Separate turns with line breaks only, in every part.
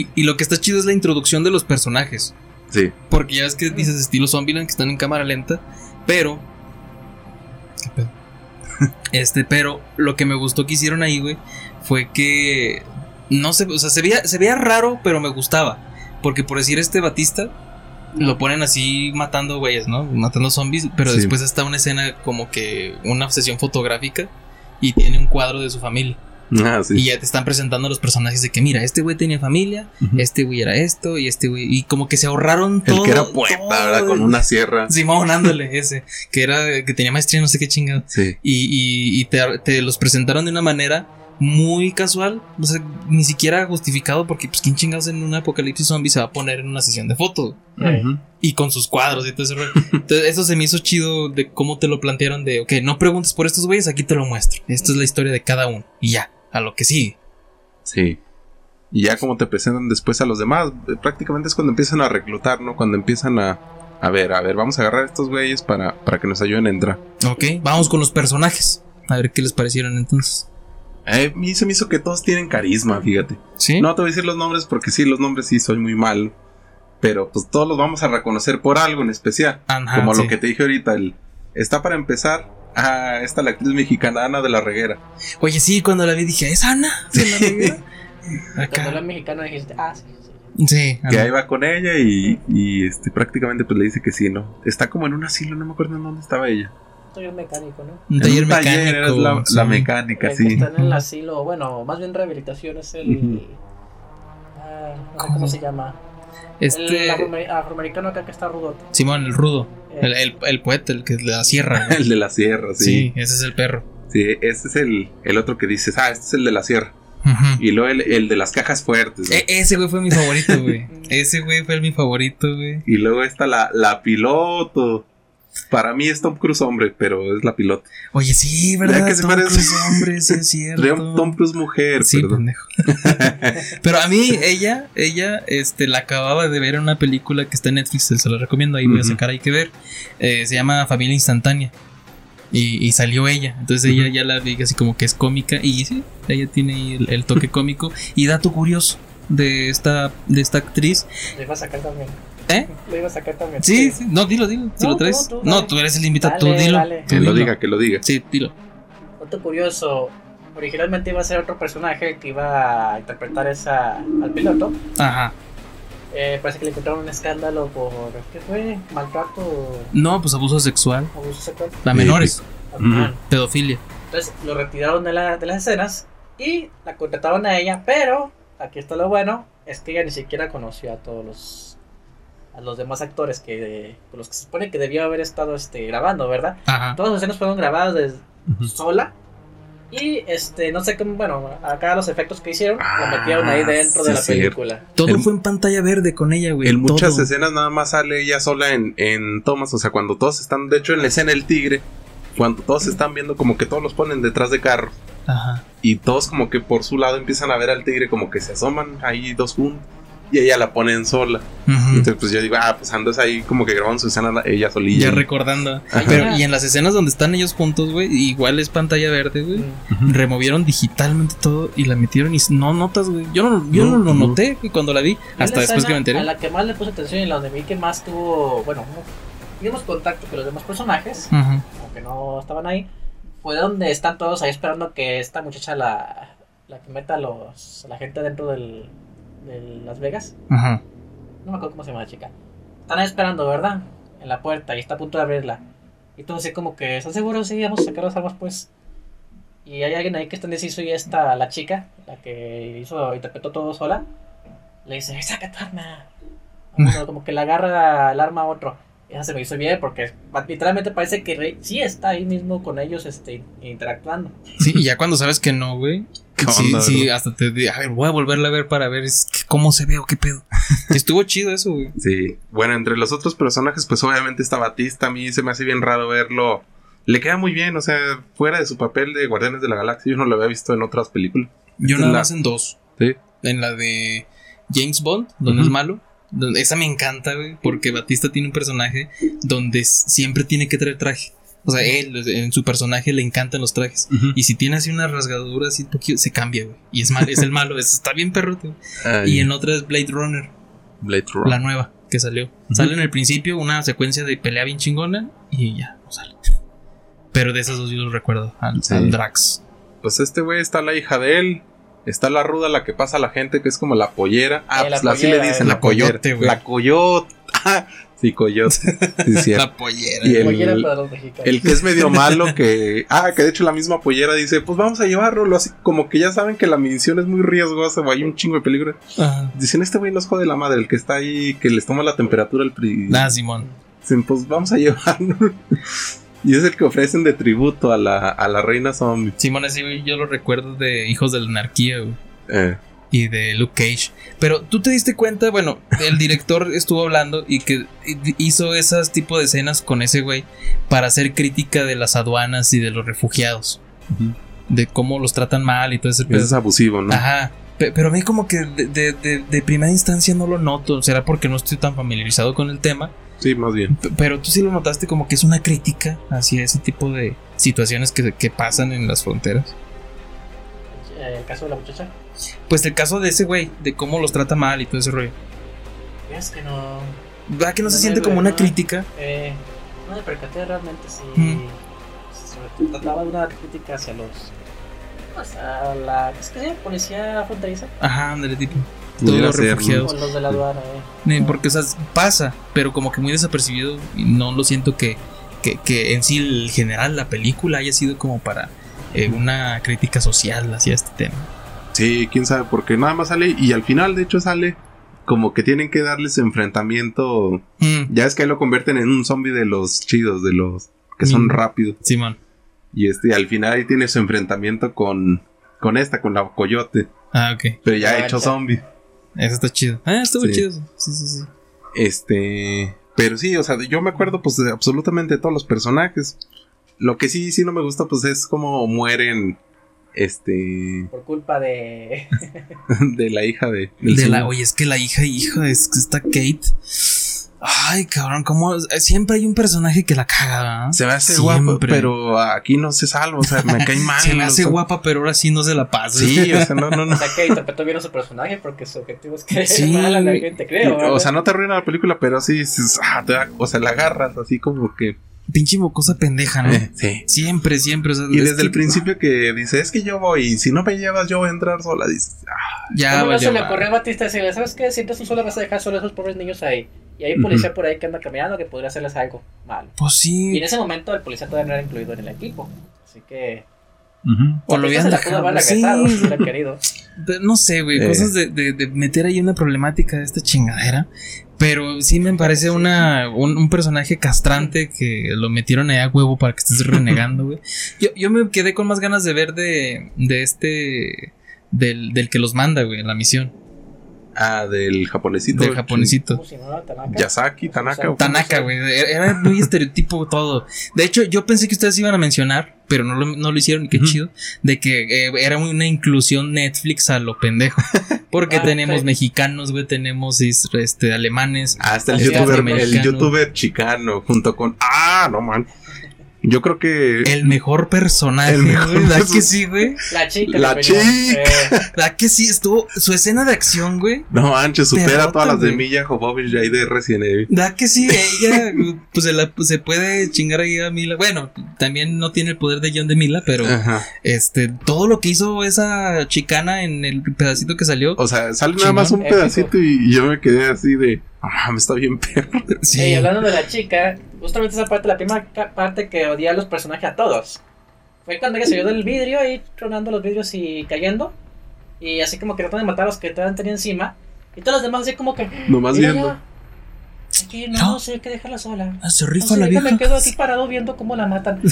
Y, y lo que está chido es la introducción de los personajes.
Sí.
Porque ya ves que dices estilo Zombieland que están en cámara lenta. Pero. ¿Qué pedo? Este, pero lo que me gustó que hicieron ahí, güey, fue que. No sé, o sea, se veía, se veía raro, pero me gustaba. Porque por decir este Batista, lo ponen así matando güeyes, ¿no? Matando zombies, pero
Sí.
después está una escena como que una obsesión fotográfica y tiene un cuadro de su familia.
Ah, sí.
Y ya te están presentando a los personajes de que, mira, este güey tenía familia, este güey era esto y este güey. Y como que se ahorraron
El
todo.
que era poeta,
todo.
¿verdad? Con una sierra.
Simón, ándale, ese. Que era, que tenía maestría, no sé qué chingado.
Sí.
Y, y, y te, te los presentaron de una manera muy casual. O sea, ni siquiera justificado, porque, pues, ¿quién chingados en un apocalipsis zombie se va a poner en una sesión de fotos? Y con sus cuadros y todo ese rollo. Entonces, eso se me hizo chido de cómo te lo plantearon: de, ok, no preguntes por estos güeyes, aquí te lo muestro. Esta es la historia de cada uno. Y ya, a lo que sigue.
Sí. Y ya como te presentan después a los demás, eh, prácticamente es cuando empiezan a reclutar, ¿no? Cuando empiezan a... A ver, a ver, vamos a agarrar a estos güeyes para, para que nos ayuden a entrar.
Ok, vamos con los personajes. A ver qué les parecieron entonces.
Eh, a mí se me hizo que todos tienen carisma, fíjate.
¿Sí?
No te voy a decir los nombres porque sí, los nombres sí soy muy mal. Pero pues todos los vamos a reconocer por algo en especial.
Ajá,
como
sí.
lo que te dije ahorita, el... Está para empezar... Ah, esta la actriz mexicana Ana de la Reguera.
Oye, sí, cuando la vi dije, ¿es Ana? ¿Se la reguera?
Cuando
Acá.
era mexicano dijiste, ah, sí, sí.
Sí,
Que ahí va con ella y, y este prácticamente pues le dice que sí, ¿no? Está como en un asilo, no me acuerdo en dónde estaba ella.
Soy un mecánico, ¿no?
Un
En
taller
un
mecánico.
la,
sí.
la mecánica,
El que
sí.
está en el asilo, bueno, más bien rehabilitación es el.
Ujú.
ah, no sé
¿Cómo?
¿Cómo se llama?
Este.
El afroamer- afroamericano acá que está rudote.
Simón, el rudo.
Eh,
El, el, el poeta, el que de la sierra. ¿no?
El de la sierra,
sí.
sí.
ese es el perro.
Sí, ese es el, el otro que dices, ah, este es el de la sierra. Y luego el, el de las cajas fuertes. ¿no?
E- ese güey fue mi favorito, güey. ese güey fue mi favorito, güey.
Y luego está la, la piloto. Para mí es Tom Cruise hombre, pero es la piloto.
Oye, sí, ¿verdad?
que se
Tom
parece?
Cruise, hombre, sí es cierto.
Tom, Tom Cruise mujer,
Sí,
perdón.
pendejo. Pero a mí, ella, ella, este, la acababa de ver en una película que está en Netflix, se la recomiendo, ahí voy a sacar, hay que ver. Eh, se llama Familia Instantánea. Y, y salió ella. Entonces ella ya la vi así como que es cómica. Y sí, ella tiene ahí el, el toque cómico. Y dato curioso de esta, de esta actriz.
Lo iba a sacar también.
¿Eh?
Lo iba a sacar también.
Sí, sí, no, dilo, dilo. Si
No,
lo traes.
tú, tú,
no, tú eres el invitado,
Dale,
tú dilo.
dale.
tú
Que lo
dilo.
diga, que lo diga.
Sí, dilo.
Dato curioso. Originalmente iba a ser otro personaje que iba a interpretar esa, al piloto.
Ajá.
Eh, parece que le encontraron un escándalo por. ¿Qué fue? Maltrato,
No, pues abuso sexual.
abuso sexual.
A
Sí,
menores.
Ah,
Pedofilia.
Entonces lo retiraron de, la- de las escenas y la contrataron a ella, pero aquí está lo bueno, es que ella ni siquiera conoció a todos los a los demás actores que con los que se supone que debió haber estado este, grabando, ¿verdad?
Ajá.
Todas las escenas fueron grabadas de sola y este no sé cómo, bueno, acá los efectos que hicieron
Ah,
la metieron ahí dentro
sí,
de la película.
Todo
El-
fue en pantalla verde con ella, güey.
En muchas
todo.
escenas nada más sale ella sola en, en tomas, o sea, cuando todos están, de hecho en la escena El Tigre, cuando todos están viendo como que todos los ponen detrás de carro
Ajá.
y todos como que por su lado empiezan a ver al tigre como que se asoman ahí dos juntos y ella la ponen sola. Entonces pues yo digo, ah, pues andas ahí como que grabando su escena ella solilla.
Ya recordando.
Ajá.
Pero, y en las escenas donde están ellos juntos, güey, igual es pantalla verde, güey. Removieron digitalmente todo y la metieron y no notas, güey. Yo no, yo no,
No,
lo
no.
noté güey, cuando la vi. Hasta
la
después que me enteré.
A la que más le puse atención y la donde vi que más tuvo, bueno, digamos contacto con los demás personajes,
Ujú.
aunque no estaban ahí, fue donde están todos ahí esperando que esta muchacha la, la que meta a los, a la gente dentro del, de Las Vegas.
Ajá.
No me acuerdo cómo se llama la chica. Están ahí esperando, ¿verdad? En la puerta y está a punto de abrirla. Y todo así como que, ¿están seguros? Sí, vamos a sacar las armas pues. Y hay alguien ahí que está indeciso y esta, la chica, la que hizo, interpretó todo sola, le dice, saca tu arma. Bueno, como que le agarra el arma a otro. Y esa se me hizo bien porque literalmente parece que Rey sí está ahí mismo con ellos este, interactuando.
Sí, y ya cuando sabes que no, güey.
¿Qué
Sí,
onda,
sí,
bro?
hasta te a ver, voy a volverla a ver para ver es cómo se ve o qué pedo. Estuvo chido eso, güey.
Sí. Bueno, entre los otros personajes, pues obviamente está Batista. A mí se me hace bien raro verlo. Le queda muy bien, o sea, fuera de su papel de Guardianes de la Galaxia, yo no lo había visto en otras películas.
Yo nada
la-
más en dos.
Sí.
En la de James Bond, donde es malo. Esa me encanta, güey, porque Batista tiene un personaje donde siempre tiene que traer traje. O sea, él, en su personaje le encantan los trajes. Y si tiene así una rasgadura así poquito, se cambia, güey. Y es mal, es el malo, es- está bien perrote. güey.
Ay,
Y en otra es Blade Runner,
Blade Runner.
la nueva que salió. Sale en el principio una secuencia de pelea bien chingona y ya, no sale. Pero de esas dos yo los recuerdo, al,
Sí.
al Drax.
Pues este güey está la hija de él. Está la ruda, la que pasa a la gente, que es como la pollera. Ah,
Eh, la
pues la- así le dicen,
eh.
la,
coyote, güey.
La coyote. Ah, sí, coyote. Sí.
La pollera.
Y el-
Pollera para los mexicanos.
El que es medio malo que... Ah, que de hecho la misma pollera dice, pues vamos a llevarlo. Así como que ya saben que la misión es muy riesgosa o hay un chingo de peligro.
Ajá.
Dicen, este güey nos jode la madre, el que está ahí, que les toma la temperatura al pri...
Ah, Simón.
Dicen, pues vamos a llevarlo. y es el que ofrecen de tributo a la, a la reina zombie.
Simón, ese güey yo lo recuerdo de Hijos de la Anarquía, güey.
Eh,
y de Luke Cage. Pero tú te diste cuenta, bueno, el director estuvo hablando y que hizo esas tipo de escenas con ese güey para hacer crítica de las aduanas y de los refugiados, de cómo los tratan mal y todo ese
Eso es abusivo, ¿no?
Ajá. Pe- Pero a mí como que de, de- de- de primera instancia no lo noto. Será porque no estoy tan familiarizado con el tema.
Sí, más bien.
P- Pero tú sí lo notaste como que es una crítica hacia ese tipo de situaciones que, que pasan en las fronteras.
El caso de la muchacha.
Pues el caso de ese güey, de cómo los trata mal y todo ese rollo.
Es que no.
¿Verdad que no se siente como una
no.
crítica?
Eh, no me percaté realmente si.
Mm.
Sobre todo trataba de una crítica hacia los. Pues a la. ¿Es que sí? Policía fronteriza.
Ajá, ándale, tipo.
Pudiera
los
ser, ¿no?
refugiados.
Los de la aduana, eh.
Porque, o sea, pasa, pero como que muy desapercibido. Y no lo siento que, que, que en sí el general, la película, haya sido como para eh, una crítica social hacia este tema.
Sí, quién sabe, porque nada más sale y al final, de hecho, sale como que tienen que darles enfrentamiento.
Mm,
Ya es que ahí lo convierten en un zombie de los chidos, de los que son
Mm.
rápidos.
Simón.
Y este, al final ahí tiene su enfrentamiento con, con esta, con la coyote,
Ah, ok.
pero ya
Ah,
hecho
ya.
zombie.
Eso está chido. Ah, estuvo
Sí.
chido. Sí, sí, sí.
Este, pero sí, o sea, yo me acuerdo pues de absolutamente todos los personajes. Lo que sí, sí no me gusta pues es como mueren, este,
Por culpa de.
de la hija de... del
De la, oye, es que la hija, hija, es que está Kate. Ay, cabrón, como siempre hay un personaje que la caga, ¿verdad?
Se me hace
Siempre.
guapo, pero aquí no se salva, o sea, me cae mal.
Se me
o
hace guapa, pero ahora sí no se la pasa.
Sí, o sea, no, no, no.
O sea que interpretó bien a su personaje porque su objetivo es que
Sí.
mal a la gente, creo.
o
¿verdad?
sea, no te arruina la película, pero sí, sí, ah, te da- o sea, la agarras así como que...
Pinche mocosa pendeja, ¿no?
eh, sí.
Siempre, siempre. o sea,
Y
es
desde
que-
el principio que dice, es que yo voy, y si no me llevas, yo voy a entrar sola, dices, ah,
Ya,
¿Cómo no se le ocurrió a Batista decirle, ¿sabes qué? Si entras tú sola vas a dejar solos a esos pobres niños ahí. Y hay un policía por ahí que anda caminando que podría hacerles algo malo.
Pues
Y en
sí.
ese momento el policía todavía no era incluido en el equipo. Así que.
O lo
la pudo
dejado.
haber
Sí. No sé, güey.
Eh.
Cosas de, de- de meter ahí una problemática de esta chingadera. Pero sí me parece una, un, un personaje castrante que lo metieron ahí a huevo para que estés renegando, güey. Yo, yo me quedé con más ganas de ver de, de este. Del, del que los manda, güey, en la misión.
ah, del japonesito.
Del japonesito.
¿Cómo se llamaba? Tanaka.
Yasaki, Tanaka. ¿o cómo
Tanaka, güey. Era muy estereotipo todo. De hecho, yo pensé que ustedes iban a mencionar, pero no lo, no lo hicieron, y qué chido, de que eh, era una inclusión Netflix a lo pendejo. Porque
Ah,
tenemos
sí.
mexicanos, güey, tenemos este, alemanes.
Ah, está el
Así es,
youtuber, el youtuber chicano, junto con... Ah, no, man. Yo creo que...
El mejor personaje,
El mejor
güey. ¿Verdad
perso-
que sí, güey?
La chica.
La chica.
eh,
¿Verdad que sí? Estuvo. Su escena de acción, güey.
No manches, supera todas las de. Milla Jovovich ahí de Resident Evil.
¿Verdad que sí? Ella, pues se, la- se puede chingar ahí a Mila. Bueno, también no tiene el poder de John de Mila, pero.
Ajá.
Este, todo lo que hizo esa chicana en el pedacito que salió.
O sea, sale nada más un
Épico.
pedacito y yo me quedé así de... Ah, me está bien perro.
sí.
Hablando de la chica, justamente esa parte, la primera parte que odia a los personajes a todos. Fue cuando ella salió del vidrio ahí tronando los vidrios y cayendo. Y así como que tratando de matar a los que todavía tenía encima. Y todos los demás así como que.
Nomás
"Mira
viendo.
ya, Aquí no,
No.
sí, hay que dejarla sola.
Ah, se rifa
sé,
la vieja.
quedo aquí parado viendo cómo la matan.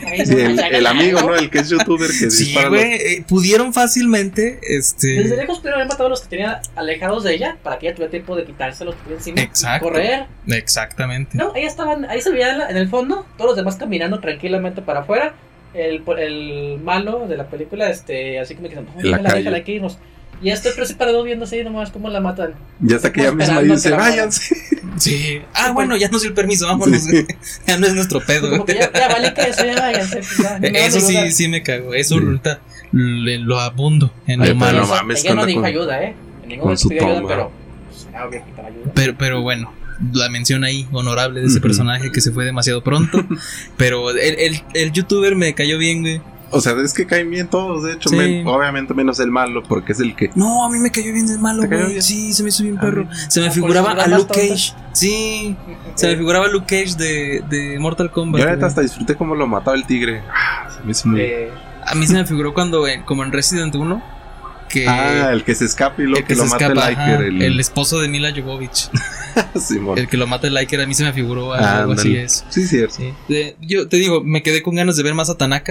No,
el, amigo. ¿no? El que es youtuber que
Sí,
dispara los-
güey. eh, pudieron fácilmente. Este.
Desde lejos pudieron haber matado a los que tenía alejados de ella para que ella tuviera tiempo de quitarse los que tenía encima.
Exacto.
Correr.
Exactamente.
No, ahí estaban, ahí se veía la- en el fondo, todos los demás caminando tranquilamente para afuera. El, el malo de la película, este, así como que dicen,
En la
déjala,
calle.
déjala, hay que irnos. Y ya estoy separado viendo así nomás cómo la matan.
Ya hasta que ella misma dice, váyanse.
Sí. Ah, bueno, ya nos dio el permiso, vámonos.
Sí.
güey. Ya no es nuestro pedo.
Como que
güey.
ya, ya vale que eso, ya váyanse. pues, ya,
Eso sí, sí me cago. Eso
Sí.
ahorita lo abundo en
Ay,
lo malo.
no mames,
Ella no
con-
dijo
con-
ayuda, ¿eh? En ningún momento pidió ayuda, pero. Pues, obvio ayuda.
Pero, pero bueno, la mención ahí honorable de ese personaje que se fue demasiado pronto. pero el, el, el youtuber me cayó bien, güey.
O sea, es que caen bien todos, de hecho,
Sí.
men- obviamente menos el malo, porque es el que.
No, a mí me cayó bien el malo,
¿Te cayó
güey. Sí, se me hizo bien perro. Se me
Ah,
figuraba a Luke Cage. Sí, se me
Eh,
figuraba a Luke Cage de, de Mortal Kombat.
Yo
güey.
hasta disfruté cómo lo mataba el tigre. Ah, se me hizo muy.
eh,
A mí se me figuró cuando, en- como en Resident 1, que.
ah, el que se escapa y luego
el
que, lo mata
escapa,
el Iker. El,
el esposo de Mila Jovovich. El que lo mata el Iker, a mí se me figuró
Ah,
algo así es.
Sí, cierto.
Sí. De- yo te digo, me quedé con ganas de ver más a Tanaka.